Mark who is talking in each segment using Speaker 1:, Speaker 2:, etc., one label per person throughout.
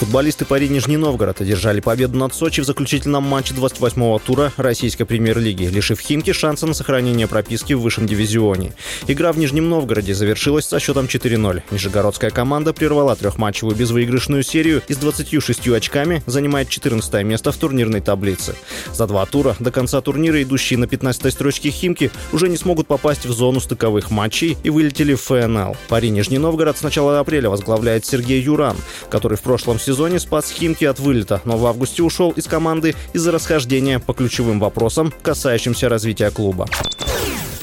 Speaker 1: Футболисты Пари Нижний Новгород одержали победу над Сочи в заключительном матче 28-го тура российской премьер-лиги, лишив Химки шанса на сохранение прописки в высшем дивизионе. Игра в Нижнем Новгороде завершилась со счетом 4-0. Нижегородская команда прервала трехматчевую безвыигрышную серию и с 26 очками занимает 14 место в турнирной таблице. За два тура до конца турнира идущие на 15 строчке Химки уже не смогут попасть в зону стыковых матчей и вылетели в ФНЛ. Пари Нижний Новгород с начала апреля возглавляет Сергей Юран, который в прошлом сезоне спас Химки от вылета, но в августе ушел из команды из-за расхождения по ключевым вопросам, касающимся развития клуба.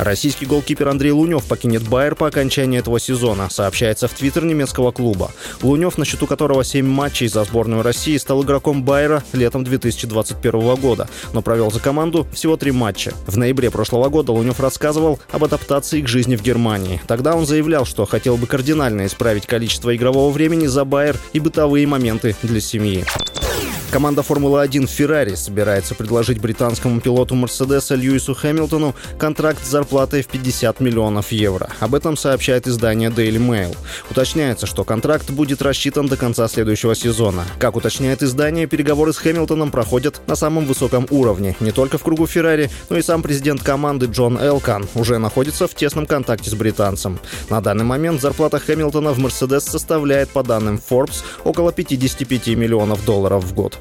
Speaker 1: Российский голкипер Андрей Лунев покинет Байер по окончании этого сезона, сообщается в твиттер немецкого клуба. Лунев, на счету которого 7 матчей за сборную России, стал игроком Байера летом 2021 года, но провел за команду всего три матча. В ноябре прошлого года Лунев рассказывал об адаптации к жизни в Германии. Тогда он заявлял, что хотел бы кардинально исправить количество игрового времени за Байер и бытовые моменты для семьи. Команда Формулы-1 Ferrari собирается предложить британскому пилоту Мерседеса Льюису Хэмилтону контракт с зарплатой в 50 миллионов евро. Об этом сообщает издание Daily Mail. Уточняется, что контракт будет рассчитан до конца следующего сезона. Как уточняет издание, переговоры с Хэмилтоном проходят на самом высоком уровне. Не только в кругу Ferrari, но и сам президент команды Джон Элкан уже находится в тесном контакте с британцем. На данный момент зарплата Хэмилтона в Мерседес составляет, по данным Forbes, около 55 миллионов долларов в год.